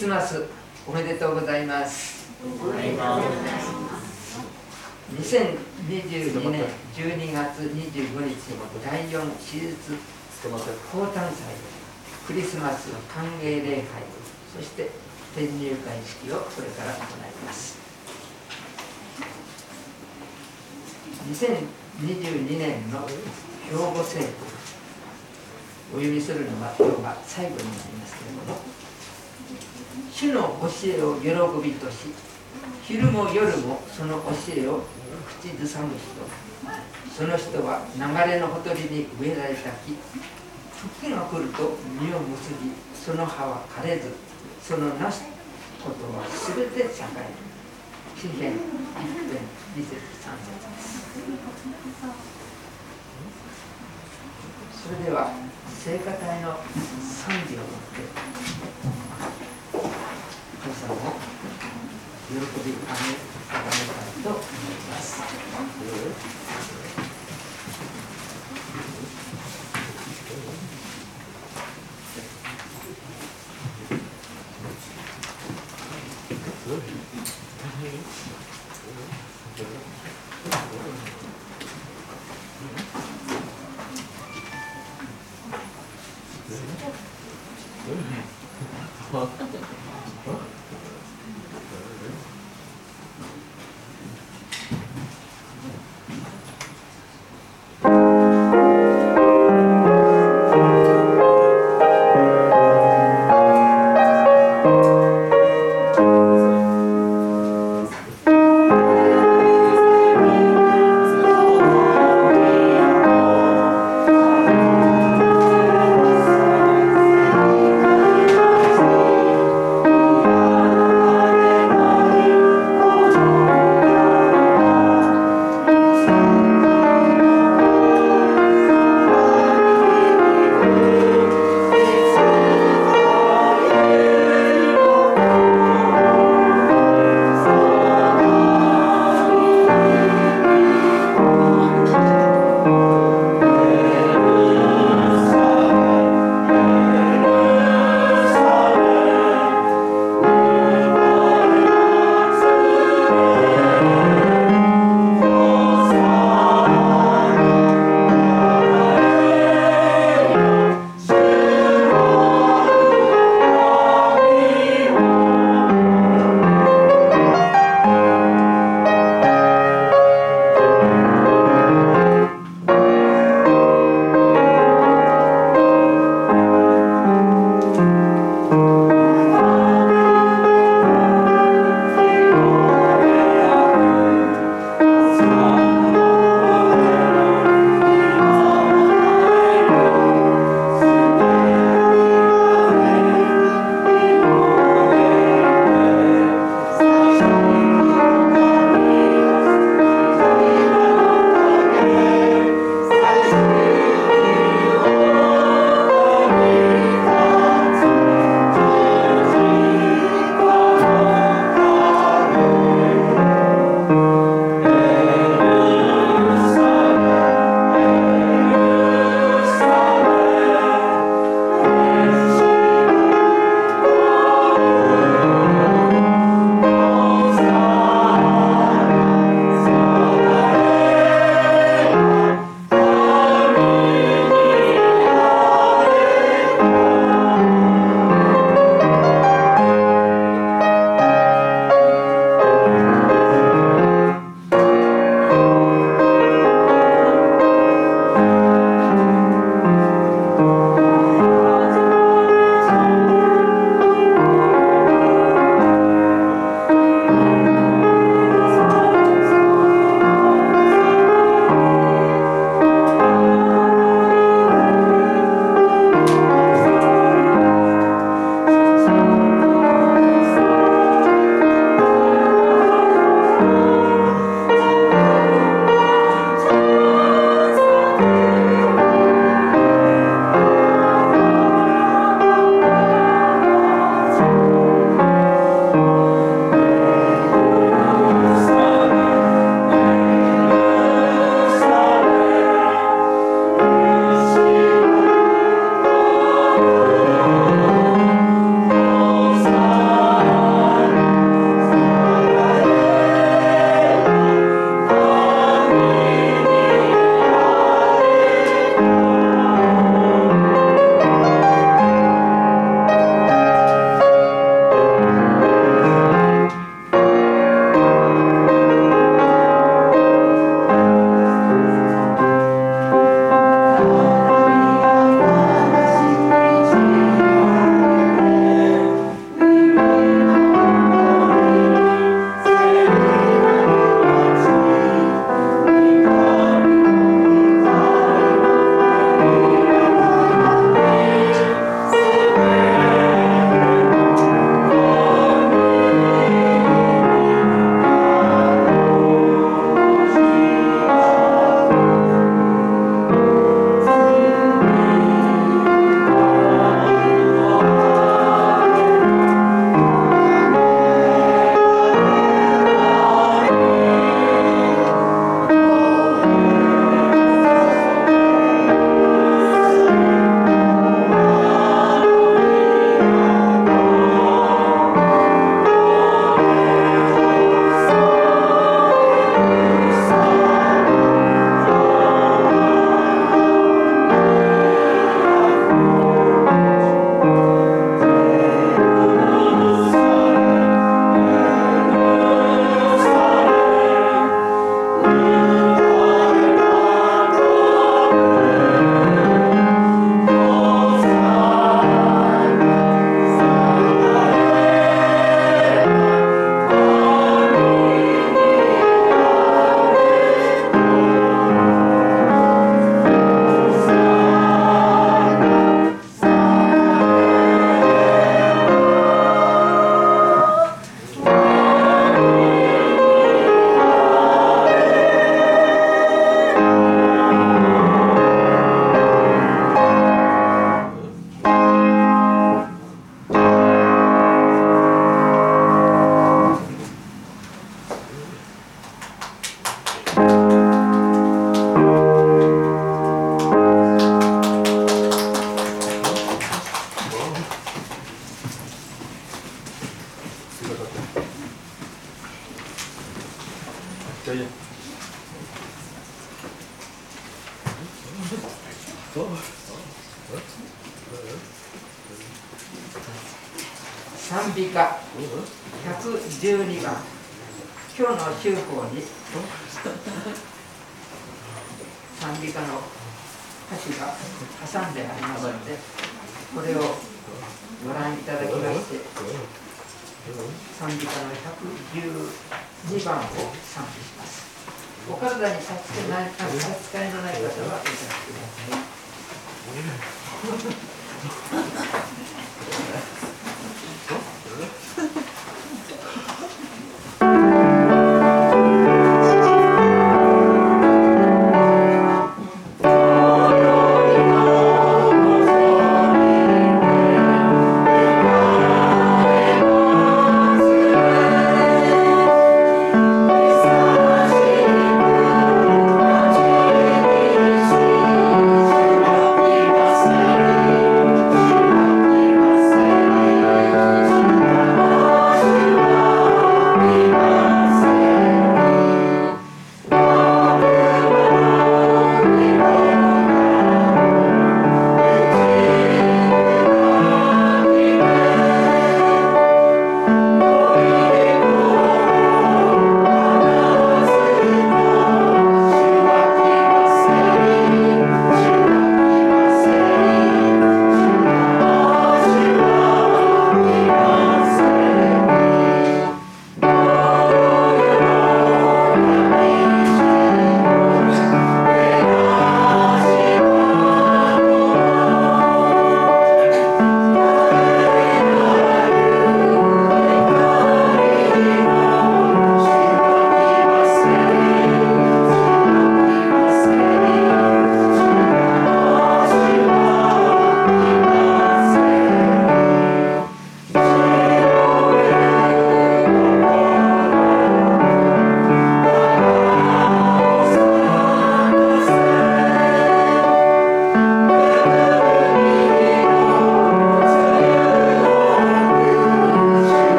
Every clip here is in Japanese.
スマスおめでとうございます。2022年12月25日第4手術高誕祭クリスマス歓迎礼拝そして転入会式をこれから行います。2022年の兵庫聖句お読みするのは今日が最後になりますけれども主の教えを喜びとし昼も夜もその教えを口ずさむ人。その人は流れのほとりに植えられた木。時が来ると実を結びその葉は枯れずそのなすことは全て栄える。詩篇一編二節三節です。それでは聖歌隊の賛美をもって。皆さんも喜びあげあげたいと思います。「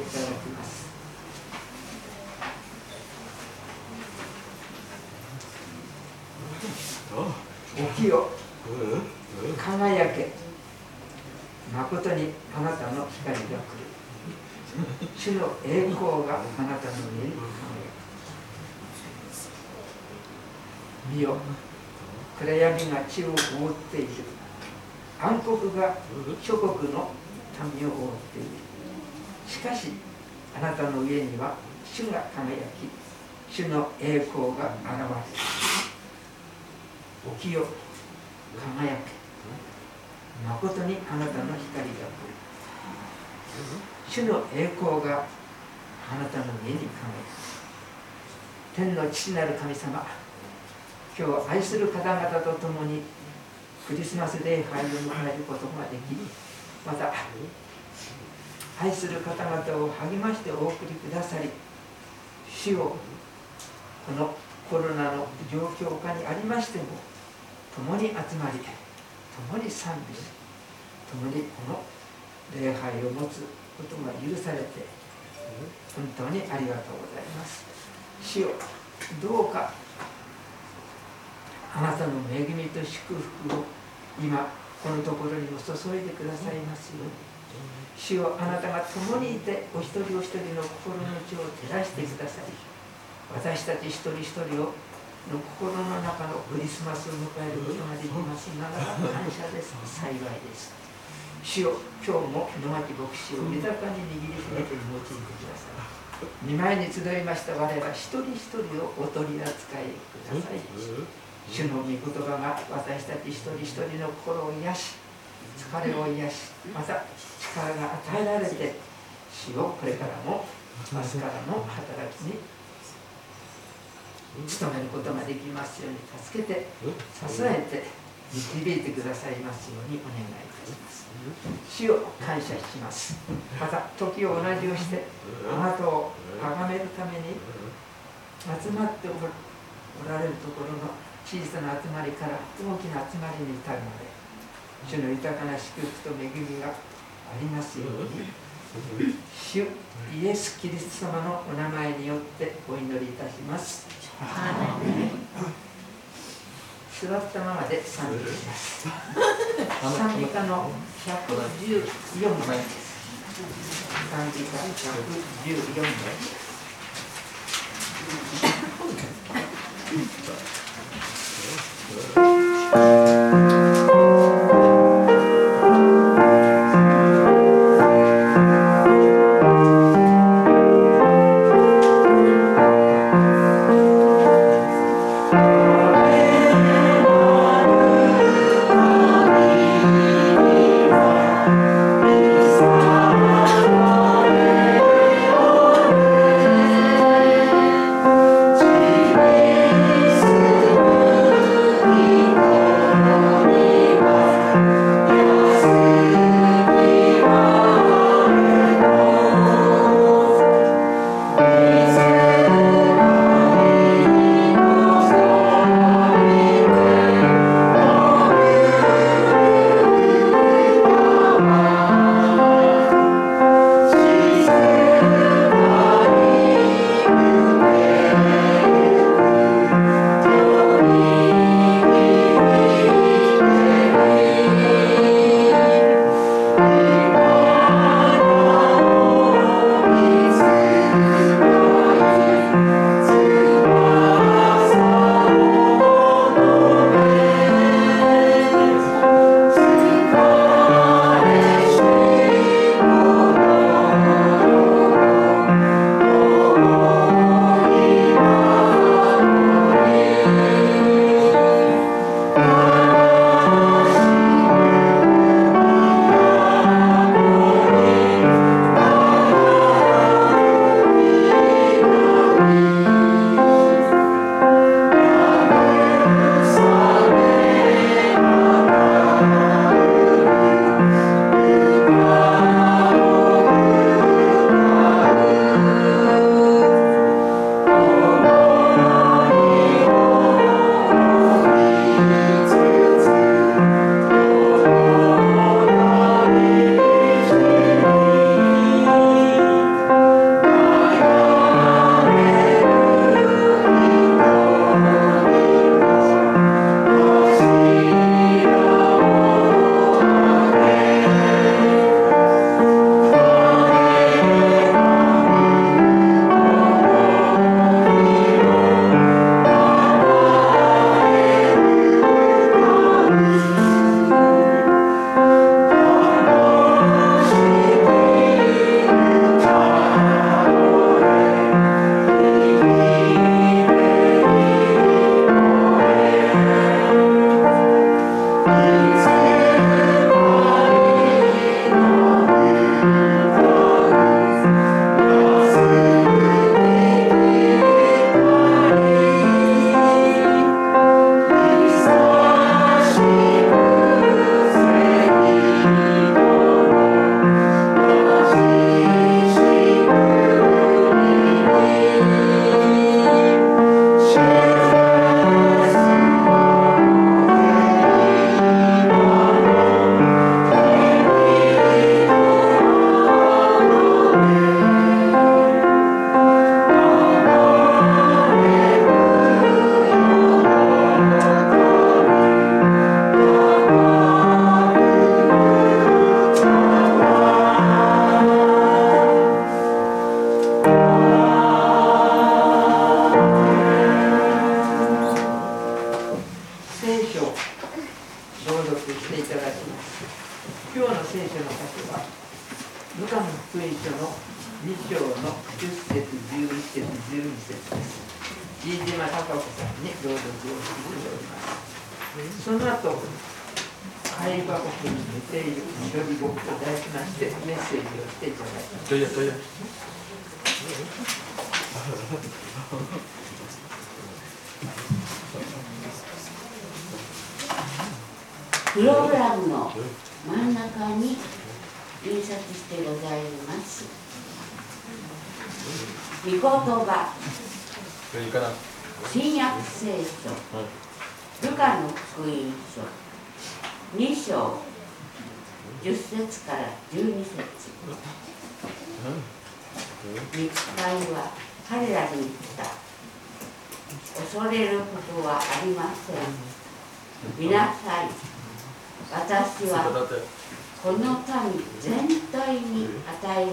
をさせていただきます。起きよ。輝け。誠にあなたの光が来る。主の栄光があなたの上に輝く。見よ。暗闇が地を覆っている。暗黒が諸国の民を覆っているしかしあなたの上には主が輝き主の栄光が現れ起きよ輝け誠にあなたの光が来る主の栄光があなたの上に輝く。天の父なる神様今日愛する方々と共にクリスマス礼拝を迎えることができまた愛する方々を励ましてお送りくださり主をこのコロナの状況下にありましても共に集まり共に賛美し共にこの礼拝を持つことが許されて本当にありがとうございます。主よどうかあなたの恵みと祝福を今このところにも注いでくださいますように。主よあなたが共にいてお一人お一人の心の内を照らしてください私たち一人一人をの心の中のクリスマスを迎えることができますなら感謝です。幸いです。主よ今日も野牧牧師を豊かに握りしめて用いてください見舞いに集いました我ら一人一人をお取り扱いください主の御言葉が私たち一人一人の心を癒し疲れを癒しまた力が与えられて主をこれからも明日からの働きに努めることができますように助けて支えて導いてくださいますようにお願いいたします主を感謝しますまた時を同じをしてあなたを崇めるために集まっておられるところの小さな集まりから大きな集まりに至るまで主の豊かな祝福と恵みがありますように。主イエス・キリスト様のお名前によってお祈りいたします。座ったままで賛美します。賛美歌の114枚です賛美歌114枚「ル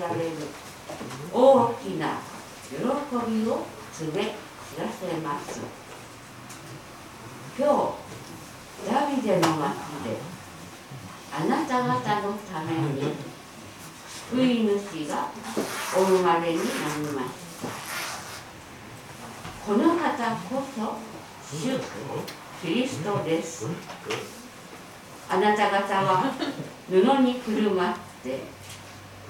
られる大きな喜びを告げ知らせます。今日ダビデの町であなた方のために救い主がお生まれになりました。この方こそ主キリストです。あなた方は布にくるまって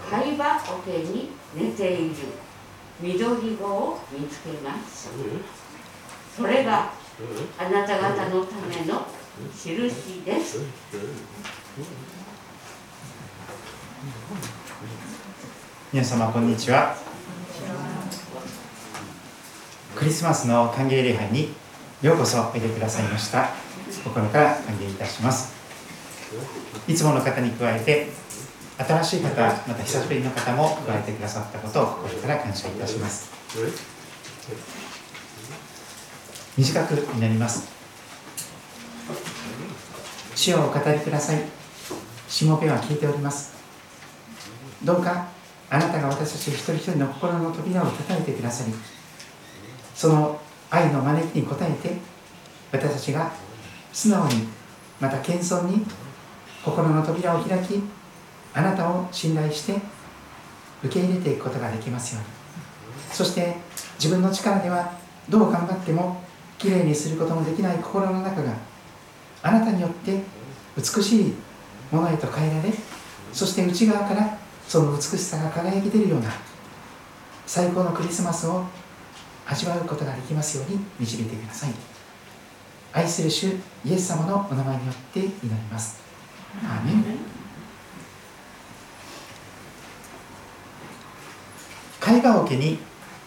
貝羽桶に寝ている。緑子を見つけますそれがあなた方のための印です。皆様こんにちは。クリスマスの歓迎礼拝にようこそおいでくださいました。心から歓迎いたします。いつもの方に加えて新しい方また久しぶりの方も加えてくださったことを心から感謝いたします。短くになります。主をお語りください。しもべは聞いております。どうかあなたが私たち一人一人の心の扉を叩いてくださりその愛の招きに応えて私たちが素直にまた謙遜に心の扉を開きあなたを信頼して受け入れていくことができますように。そして自分の力ではどう頑張ってもきれいにすることのできない心の中があなたによって美しいものへと変えられそして内側からその美しさが輝き出るような最高のクリスマスを味わうことができますように導いてください。愛する主イエス様のお名前によって祈ります。アーメン。貝羽桶に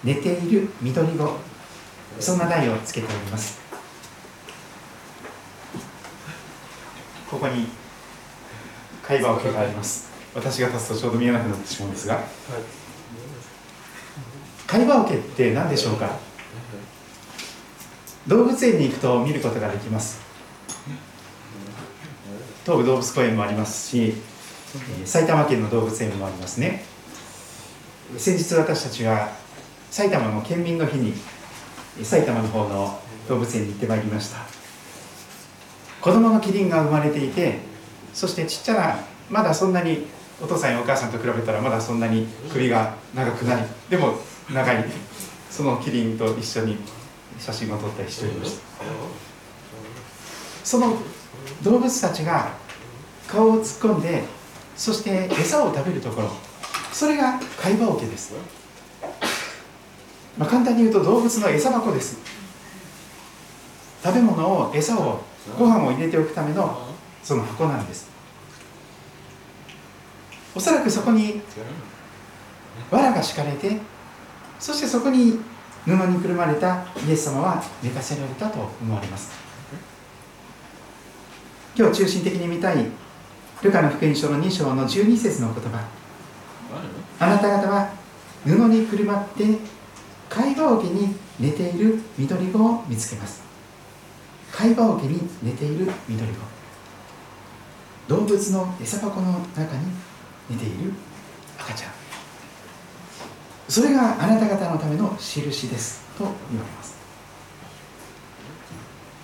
寝ている緑子。そんな題をつけております。ここに貝羽桶があります。私が立つとちょうど見えなくなってしまうんですが、貝羽桶って何でしょうか？動物園に行くと見ることができます。東武動物公園もありますし埼玉県の動物園もありますね。先日私たちは埼玉の県民の日に埼玉の方の動物園に行ってまいりました。子供のキリンが生まれていてそしてちっちゃなまだそんなにお父さんやお母さんと比べたらまだそんなに首が長くない。でも長いそのキリンと一緒に写真を撮ったりしておりました。その動物たちが顔を突っ込んでそして餌を食べるところ。それが貝羽桶です、まあ、簡単に言うと動物の餌箱です。食べ物を餌をご飯を入れておくためのその箱なんです。おそらくそこに藁が敷かれてそしてそこに布にくるまれたイエス様は寝かせられたと思われます。今日中心的に見たいルカの福音書の2章の12節の言葉。あなた方は布にくるまって貝羽桶に寝ている緑子を見つけます。貝羽桶に寝ている緑子。動物の餌箱の中に寝ている赤ちゃん。それがあなた方のための印ですと言われます。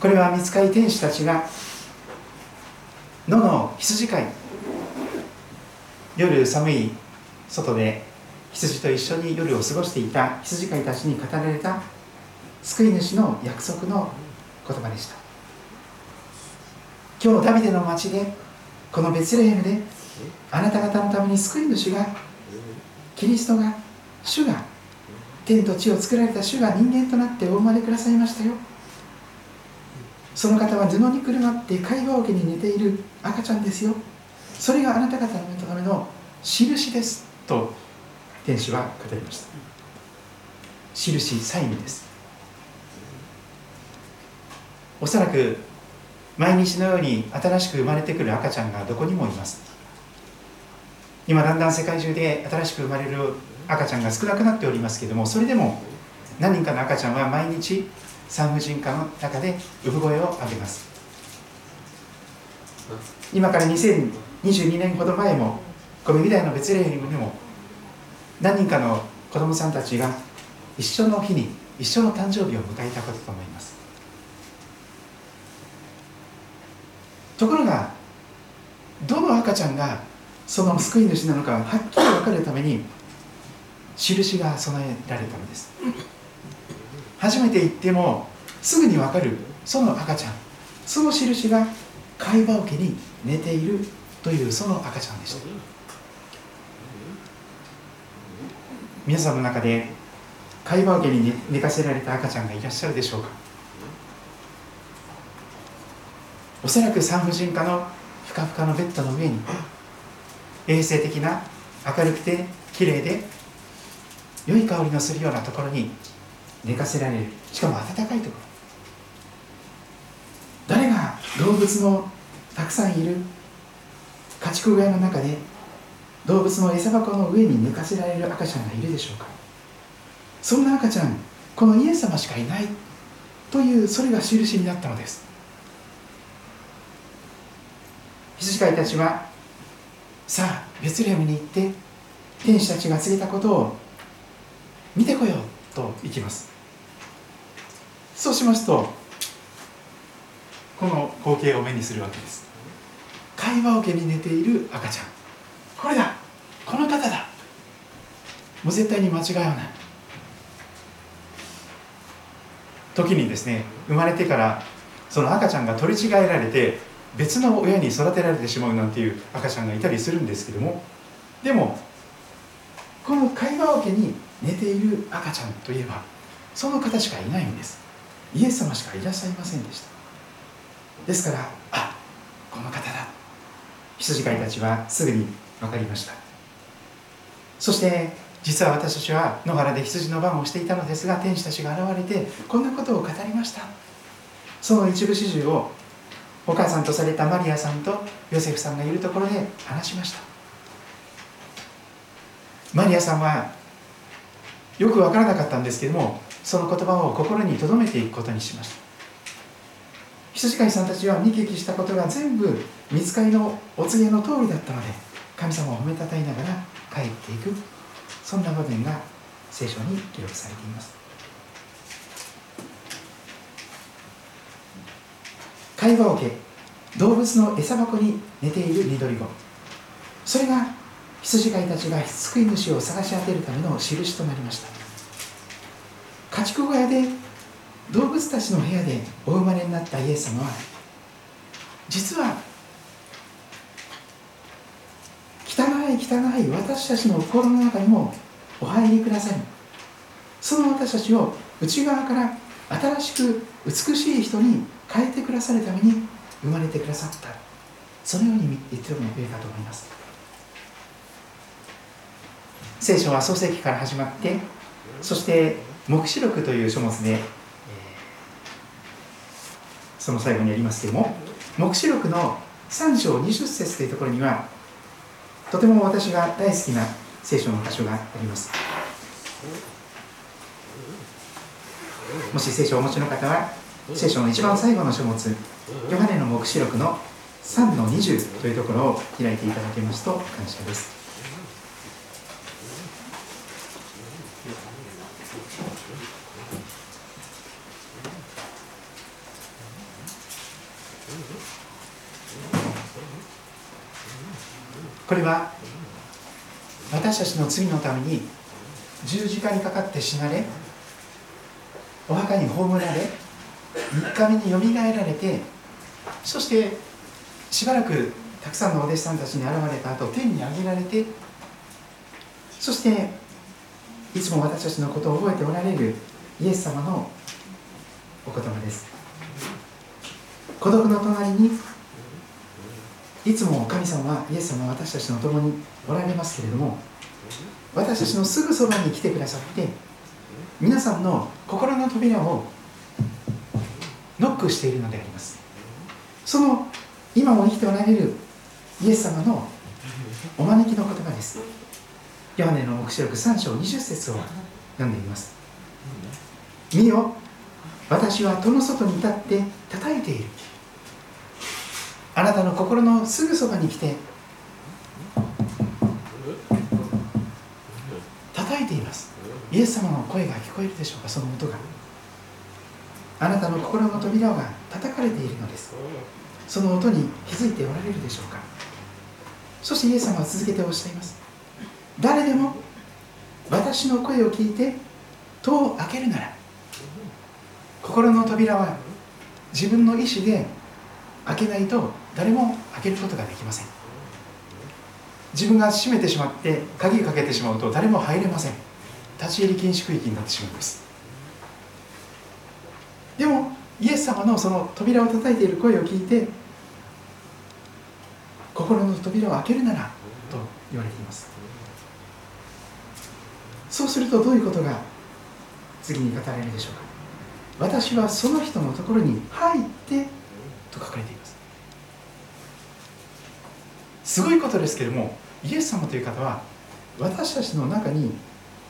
これは見つかり天使たちが野の羊飼い。夜寒い外で羊と一緒に夜を過ごしていた羊飼いたちに語られた救い主の約束の言葉でした。今日ダビデの町でこのベツレヘムであなた方のために救い主がキリストが主が天と地を作られた主が人間となってお生まれくださいましたよ。その方は布にくるまって会話桶に寝ている赤ちゃんですよ。それがあなた方のための印です。と天使は語りました。印サインです。おそらく毎日のように新しく生まれてくる赤ちゃんがどこにもいます。今だんだん世界中で新しく生まれる赤ちゃんが少なくなっておりますけれどもそれでも何人かの赤ちゃんは毎日産婦人科の中で産声を上げます。今から2022年ほど前もこの未来のベツレヘムにも何人かの子供さんたちが一緒の日に一緒の誕生日を迎えたことと思います。ところがどの赤ちゃんがその救い主なのかはっきり分かるために印が備えられたのです。初めて行ってもすぐに分かるその赤ちゃん。その印が貝羽桶に寝ているというその赤ちゃんでした。皆さんの中で貝羽桶に寝かせられた赤ちゃんがいらっしゃるでしょうか？おそらく産婦人科のふかふかのベッドの上に。衛生的な明るくて綺麗で良い香りのするようなところに寝かせられる。しかも暖かいところ。誰が動物のたくさんいる家畜小屋の中で動物の餌箱の上に寝かせられる赤ちゃんがいるでしょうか？そんな赤ちゃんこのイエス様しかいないというそれが印になったのです。羊飼いたちはさあベツレヘムに行って天使たちが告げたことを見てこようと行きます。そうしますとこの光景を目にするわけです。会話桶に寝ている赤ちゃん。これだ。この方だ。もう絶対に間違いない。時にですね生まれてからその赤ちゃんが取り違えられて別の親に育てられてしまうなんていう赤ちゃんがいたりするんですけども。でもこの会話桶に寝ている赤ちゃんといえばその方しかいないんです。イエス様しかいらっしゃいませんでした。ですからあこの方だ。羊飼いたちはすぐに分かりました。そして実は私たちは野原で羊の番をしていたのですが天使たちが現れてこんなことを語りました。その一部始終をお母さんとされたマリアさんとヨセフさんがいるところで話しました。マリアさんはよく分からなかったんですけどもその言葉を心に留めていくことにしました。羊飼いさんたちは見聞きしたことが全部見つかりのお告げの通りだったので神様を褒めたたえながら帰っていくそんな場面が聖書に記録されています。会話桶動物の餌箱に寝ている緑子。それが羊飼いたちが救い主を探し当てるための印となりました。家畜小屋で動物たちの部屋でお生まれになったイエス様は実は汚い汚い私たちの心の中にもお入りくださりその私たちを内側から新しく美しい人に変えてくださるために生まれてくださった。そのように言ってもよいかと思います。聖書は創世記から始まってそして黙示録という書物で、その最後にありますけども黙示録の3章20節というところにはとても私が大好きな聖書の箇所があります。もし聖書をお持ちの方は聖書の一番最後の書物ヨハネの黙示録の3の20というところを開いていただけますと感謝です。これは私たちの罪のために十字架にかかって死なれお墓に葬られ3日目によみがえられてそしてしばらくたくさんのお弟子さんたちに現れた後天に上げられてそしていつも私たちのことを覚えておられるイエス様のお言葉です。孤独の隣にいつも神様はイエス様は私たちの共におられますけれども私たちのすぐそばに来てくださって皆さんの心の扉をノックしているのであります。その今も生きておられるイエス様のお招きの言葉です。ヨハネの黙示録3章20節を読んでみます。見よ私は戸の外に立って叩いている。あなたの心のすぐそばに来て叩いています。イエス様の声が聞こえるでしょうかその音が。あなたの心の扉が叩かれているのです。その音に気づいておられるでしょうか。そしてイエス様は続けておっしゃいます。誰でも私の声を聞いて戸を開けるなら心の扉は自分の意思で開けないと誰も開けることができません。自分が閉めてしまって鍵をかけてしまうと誰も入れません。立ち入り禁止区域になってしまいます。でもイエス様のその扉を叩いている声を聞いて心の扉を開けるならと言われています。そうするとどういうことが次に語られるでしょうか。私はその人のところに入ってと書かれています。すごいことですけれどもイエス様という方は私たちの中に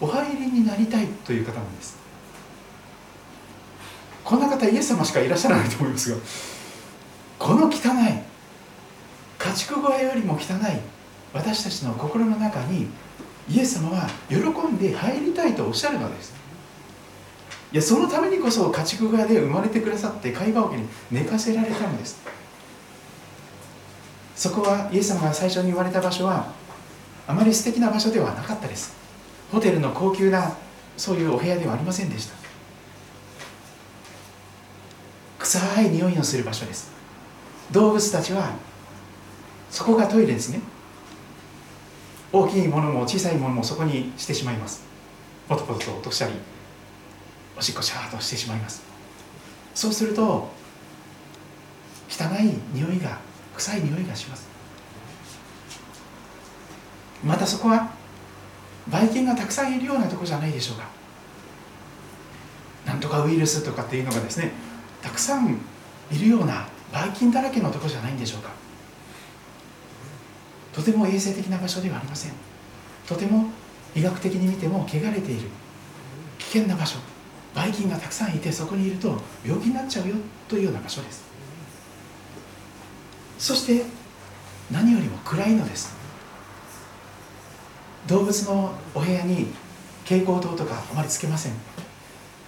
お入りになりたいという方なんです。こんな方イエス様しかいらっしゃらないと思いますがこの汚い家畜小屋よりも汚い私たちの心の中にイエス様は喜んで入りたいとおっしゃるのです。いやそのためにこそ家畜小屋で生まれてくださって会話桶に寝かせられたのです。そこはイエス様が最初に言われた場所はあまり素敵な場所ではなかったです。ホテルの高級なそういうお部屋ではありませんでした。臭い匂いのする場所です。動物たちはそこがトイレですね。大きいものも小さいものもそこにしてしまいます。ポトポトと落としたりおしっこシャーとしてしまいます。そうすると汚い匂いが臭い匂いがします。またそこはばい菌がたくさんいるようなとこじゃないでしょうか。なんとかウイルスとかっていうのがですねたくさんいるようなばい菌だらけのとこじゃないんでしょうか。とても衛生的な場所ではありません。とても医学的に見ても汚れている。危険な場所。ばい菌がたくさんいてそこにいると病気になっちゃうよというような場所です。そして何よりも暗いのです。動物のお部屋に蛍光灯とかあまりつけません。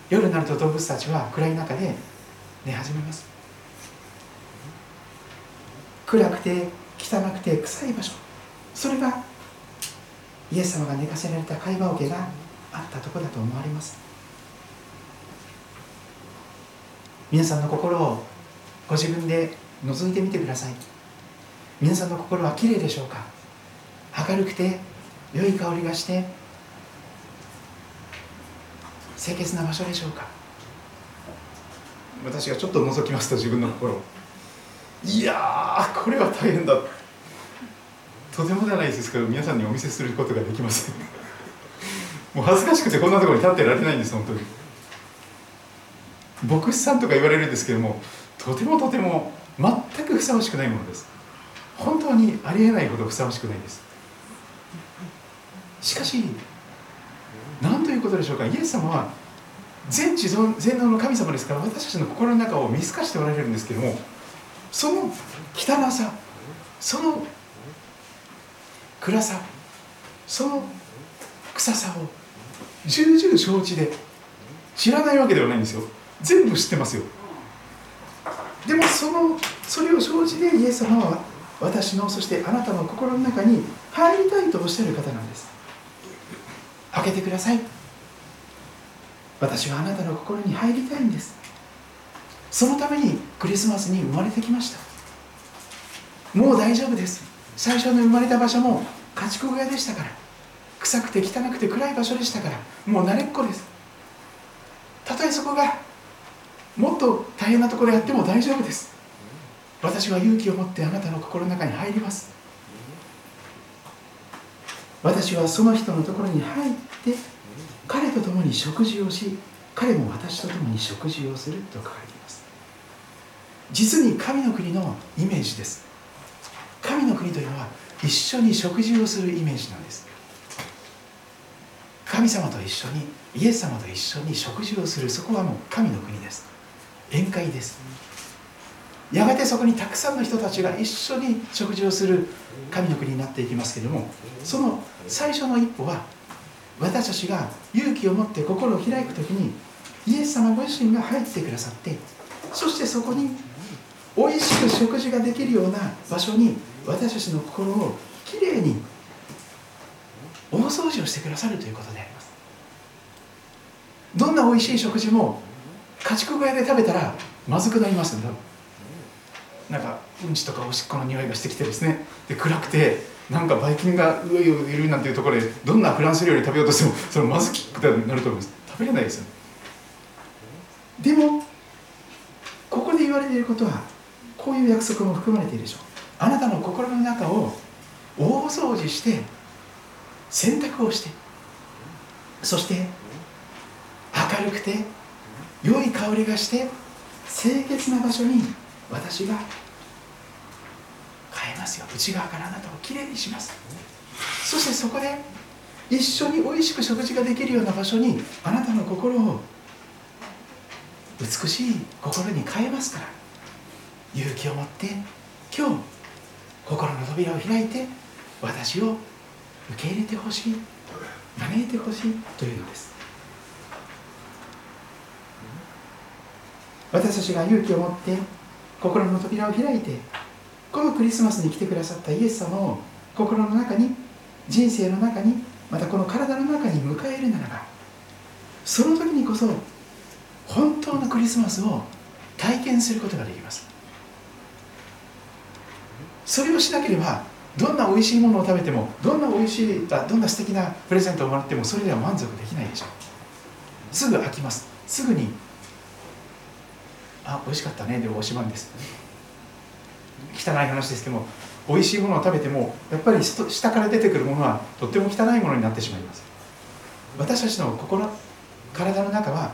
夜になると動物たちは暗い中で寝始めます。暗くて汚くて臭い場所。それがイエス様が寝かせられた会話桶があったところだと思われます。皆さんの心をご自分で覗いてみてください。皆さんの心はきれいでしょうか？明るくて良い香りがして清潔な場所でしょうか？私がちょっと覗きますと自分の心。いやこれは大変だ。とてもじゃないですけど皆さんにお見せすることができません。もう恥ずかしくてこんなところに立ってられないんです本当に。牧師さんとか言われるんですけどもとてもとても全くふさわしくないものです。本当にありえないほどふさわしくないです。しかし何ということでしょうか。イエス様は全知全能の神様ですから私たちの心の中を見透かしておられるんですけどもその汚さその暗さその臭さを重々承知で知らないわけではないんですよ。全部知ってますよ。でもそのそれを承知でイエス様は私のそしてあなたの心の中に入りたいとおっしゃる方なんです。開けてください。私はあなたの心に入りたいんです。そのためにクリスマスに生まれてきました。もう大丈夫です。最初の生まれた場所も家畜小屋でしたから。臭くて汚くて暗い場所でしたから。もう慣れっこです。たとえそこがもっと大変なところやっても大丈夫です。私は勇気を持ってあなたの心の中に入ります。私はその人のところに入って彼と共に食事をし彼も私と共に食事をすると書かれています。実に神の国のイメージです。神の国というのは一緒に食事をするイメージなんです。神様と一緒にイエス様と一緒に食事をするそこはもう神の国です。宴会です。やがてそこにたくさんの人たちが一緒に食事をする神の国になっていきますけれどもその最初の一歩は私たちが勇気を持って心を開く時にイエス様ご自身が入ってくださってそしてそこに美味しく食事ができるような場所に私たちの心をきれいに大掃除をしてくださるということであります。どんな美味しい食事も家畜小屋で食べたらまずくなりますなんかうんちとかおしっこの匂いがしてきてですね。で暗くてなんかばい菌が上をいるなんていうところでどんなフランス料理食べようとしても それまずくなると思います。食べれないですよでもここで言われていることはこういう約束も含まれているでしょう。あなたの心の中を大掃除して洗濯をしてそして明るくて良い香りがして清潔な場所に私が変えますよ。内側からあなたをきれいにします。そしてそこで一緒に美味しく食事ができるような場所にあなたの心を美しい心に変えますから勇気を持って今日心の扉を開いて私を受け入れてほしい招いてほしいというのです。私たちが勇気を持って心の扉を開いてこのクリスマスに来てくださったイエス様を心の中に人生の中にまたこの体の中に迎えるならばその時にこそ本当のクリスマスを体験することができます。それをしなければどんな美味しいものを食べてもどんな美味しいあどんな素敵なプレゼントをもらってもそれでは満足できないでしょう。すぐ飽きます。すぐにあ美味しかったね。でおしまいです。汚い話ですけども美味しいものを食べてもやっぱり下から出てくるものはとっても汚いものになってしまいます。私たちの心体の中は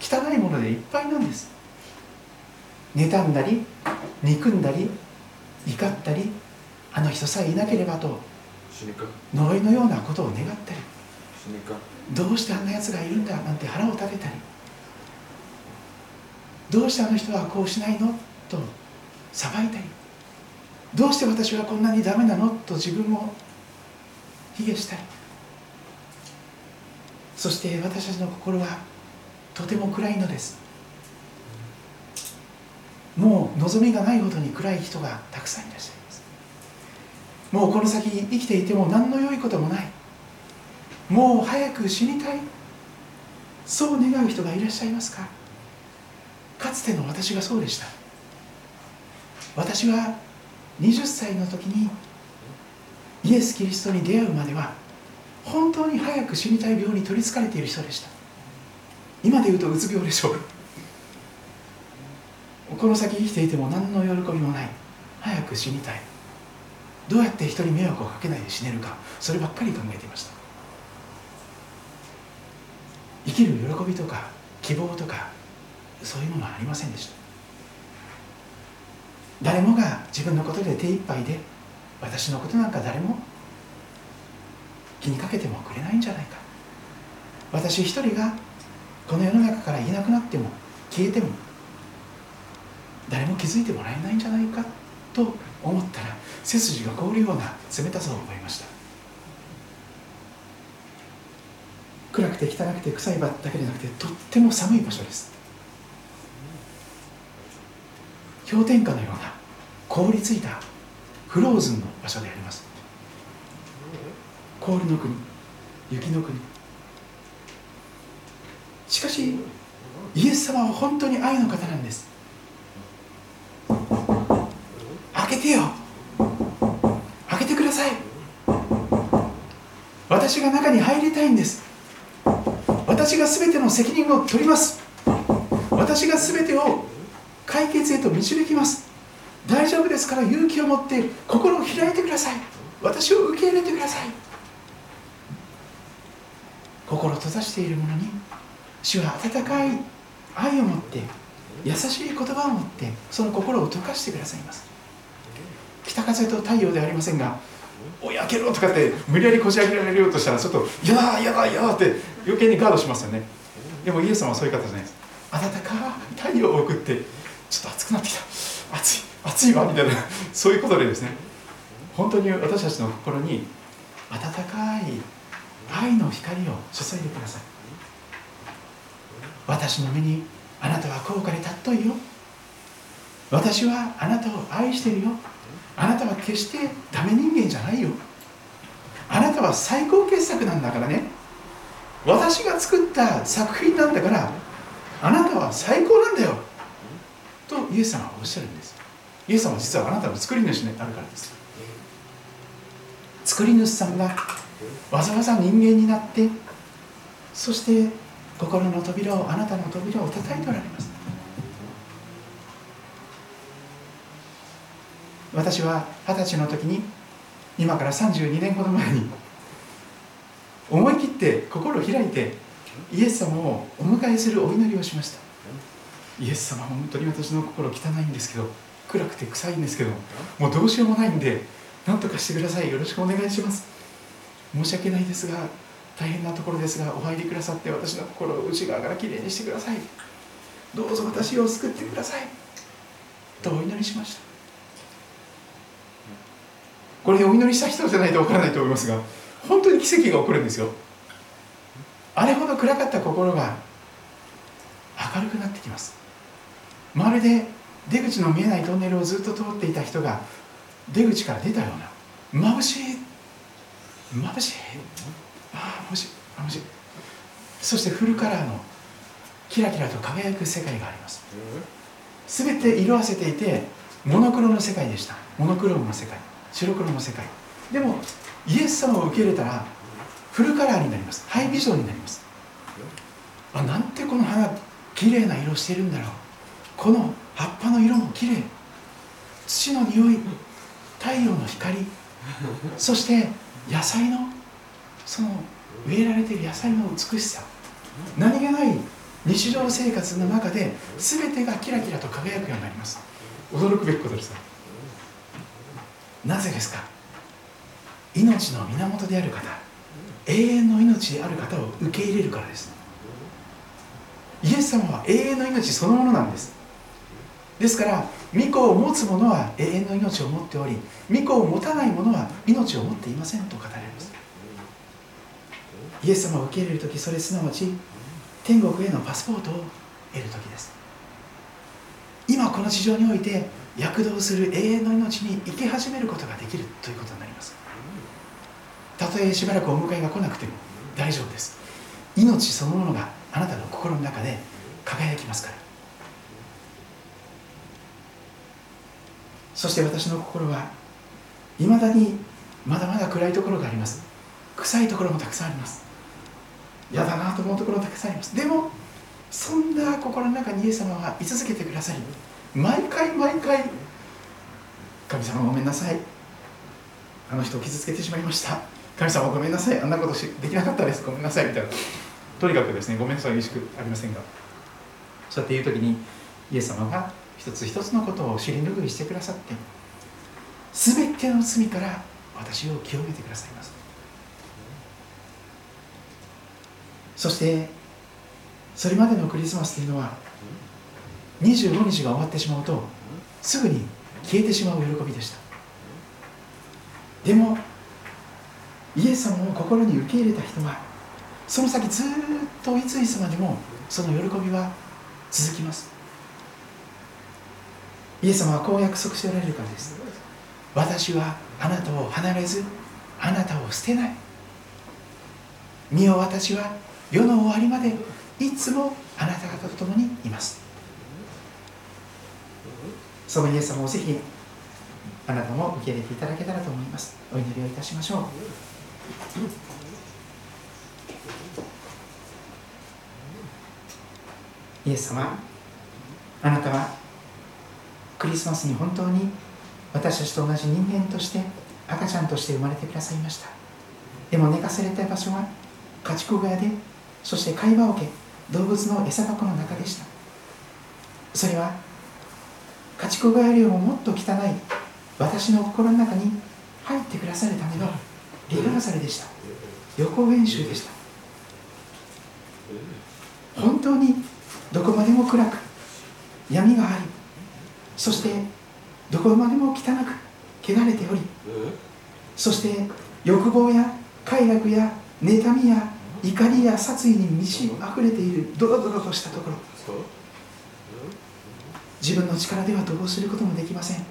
汚いものでいっぱいなんです。妬んだり憎んだり怒ったりあの人さえいなければと呪いのようなことを願ったりどうしてあんなやつがいるんだなんて腹を立てたりどうしてあの人はこうしないの？と裁いたり。どうして私はこんなにダメなの？と自分を卑下したり。そして私たちの心はとても暗いのです。もう望みがないほどに暗い人がたくさんいらっしゃいます。もうこの先生きていても何の良いこともない。もう早く死にたい。そう願う人がいらっしゃいますか？かつての私がそうでした。私は20歳の時にイエス・キリストに出会うまでは本当に早く死にたい病に取りつかれている人でした。今で言うとうつ病でしょう。この先生きていても何の喜びもない。早く死にたい。どうやって人に迷惑をかけないで死ねるか。そればっかり考えていました。生きる喜びとか希望とかそういうものはありませんでした。誰もが自分のことで手一杯で私のことなんか誰も気にかけてもくれないんじゃないか。私一人がこの世の中からいなくなっても消えても誰も気づいてもらえないんじゃないかと思ったら背筋が凍るような冷たさを覚えました。暗くて汚くて臭い場だけでなくてとっても寒い場所です。氷点下のような凍りついたフローズンの場所であります。氷の国雪の国。しかしイエス様は本当に愛の方なんです。開けてよ。開けてください。私が中に入りたいんです。私が全ての責任を取ります。私が全てを解決へと導きます。大丈夫ですから勇気を持って心を開いてください。私を受け入れてください。心閉ざしている者に主は温かい愛を持って優しい言葉を持ってその心を溶かしてくださいます。北風と太陽ではありませんが「おやけろ」とかって無理やりこじ開けられようとしたらちょっと「やだやだやだ」って余計にガードしますよね。でもイエス様はそういう方じゃないです。温かい太陽を送ってちょっと熱くなってきた。熱い熱いわみたいな。そういうことでですね。本当に私たちの心に温かい愛の光を注いでください。私の目にあなたは高価で尊いよ。私はあなたを愛してるよ。あなたは決してダメ人間じゃないよ。あなたは最高傑作なんだからね。私が作った作品なんだからあなたは最高なんだよ。イエス様はおっしゃるんです。イエス様は実はあなたの作り主になるからです。作り主さんがわざわざ人間になってそして心の扉をあなたの扉を叩いておられます。私は二十歳の時に今から32年ほど前に思い切って心を開いてイエス様をお迎えするお祈りをしました。イエス様本当に私の心汚いんですけど暗くて臭いんですけどもうどうしようもないんで何とかしてください。よろしくお願いします。申し訳ないですが大変なところですがお入りくださって私の心を内側からきれいにしてください。どうぞ私を救ってください。とお祈りしました。これでお祈りした人じゃないとわからないと思いますが本当に奇跡が起こるんですよ。あれほど暗かった心が明るくなってきます。まるで出口の見えないトンネルをずっと通っていた人が出口から出たような眩しい眩しいああ眩しい眩しい。そしてフルカラーのキラキラと輝く世界があります。全て色あせていてモノクロの世界でした。モノクロームの世界白黒の世界。でもイエス様を受け入れたらフルカラーになります。ハイビジョンになります。あなんてこの花綺麗な色してるんだろう。この葉っぱの色も綺麗。土の匂い太陽の光。そして野菜のその植えられている野菜の美しさ。何気ない日常生活の中で全てがキラキラと輝くようになります。驚くべきことです。なぜですか？命の源である方永遠の命である方を受け入れるからです。イエス様は永遠の命そのものなんです。ですから御子を持つ者は永遠の命を持っており御子を持たない者は命を持っていませんと語られます。イエス様を受け入れる時それすなわち天国へのパスポートを得る時です。今この地上において躍動する永遠の命に生き始めることができるということになります。たとえしばらくお迎えが来なくても大丈夫です。命そのものがあなたの心の中で輝きますから。そして私の心はいまだにまだまだ暗いところがあります。臭いところもたくさんあります。嫌だなと思うところもたくさんあります。でもそんな心の中にイエス様は居続けてくださり毎回毎回神様ごめんなさい。あの人を傷つけてしまいました。神様ごめんなさい。あんなことしできなかったです。ごめんなさい。みたいな。とにかくですねごめんなさい。嬉しくありませんが。そうやって言う時にイエス様が一つ一つのことを知り拭いしてくださって全ての罪から私を清めてくださいます。そしてそれまでのクリスマスというのは25日が終わってしまうとすぐに消えてしまう喜びでした。でもイエス様を心に受け入れた人はその先ずっといついつまでもその喜びは続きます。イエス様はこう約束しておられるからです。私はあなたを離れずあなたを捨てない。身を私は世の終わりまでいつもあなた方と共にいます。そのイエス様をぜひあなたも受け入れていただけたらと思います。お祈りをいたしましょう。イエス様あなたはリスマスに本当に私たちと同じ人間として赤ちゃんとして生まれてくださいました。でも寝かせれた場所は家畜小屋でそして貝羽桶動物の餌箱の中でした。それは家畜小屋よりももっと汚い私の心の中に入ってくださるためのリハーサルでした。予行演習でした。本当にどこまでも暗く闇がありそしてどこまでも汚く汚れておりそして欲望や快楽や妬みや怒りや殺意に満ち溢れているドロドロとしたところ。自分の力ではどうすることもできません。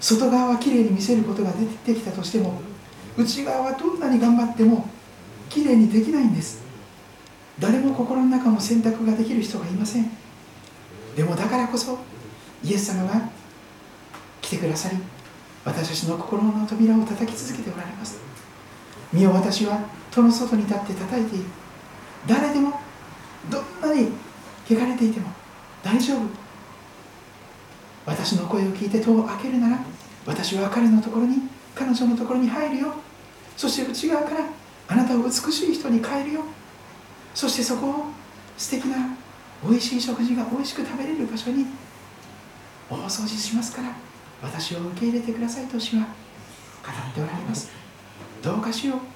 外側はきれいに見せることができたとしても内側はどんなに頑張ってもきれいにできないんです。誰も心の中の選択ができる人がいません。でもだからこそイエス様が来てくださり私たちの心の扉を叩き続けておられます。身を私は戸の外に立って叩いている。誰でもどんなに汚れていても大丈夫。私の声を聞いて戸を開けるなら私は彼のところに彼女のところに入るよ。そして内側からあなたを美しい人に変えるよ。そしてそこを素敵な美味しい食事が美味しく食べれる場所に大掃除しますから私を受け入れてくださいと主は語っておられます。どうかしよう。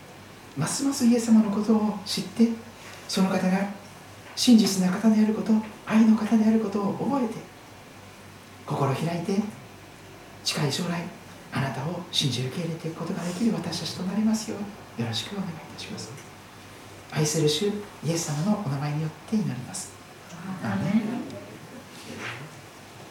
ますますイエス様のことを知ってその方が真実な方であること愛の方であることを覚えて心開いて近い将来あなたを信じ受け入れていくことができる私たちとなりますようよろしくお願いいたします。愛する主イエス様のお名前によって祈ります。アーメン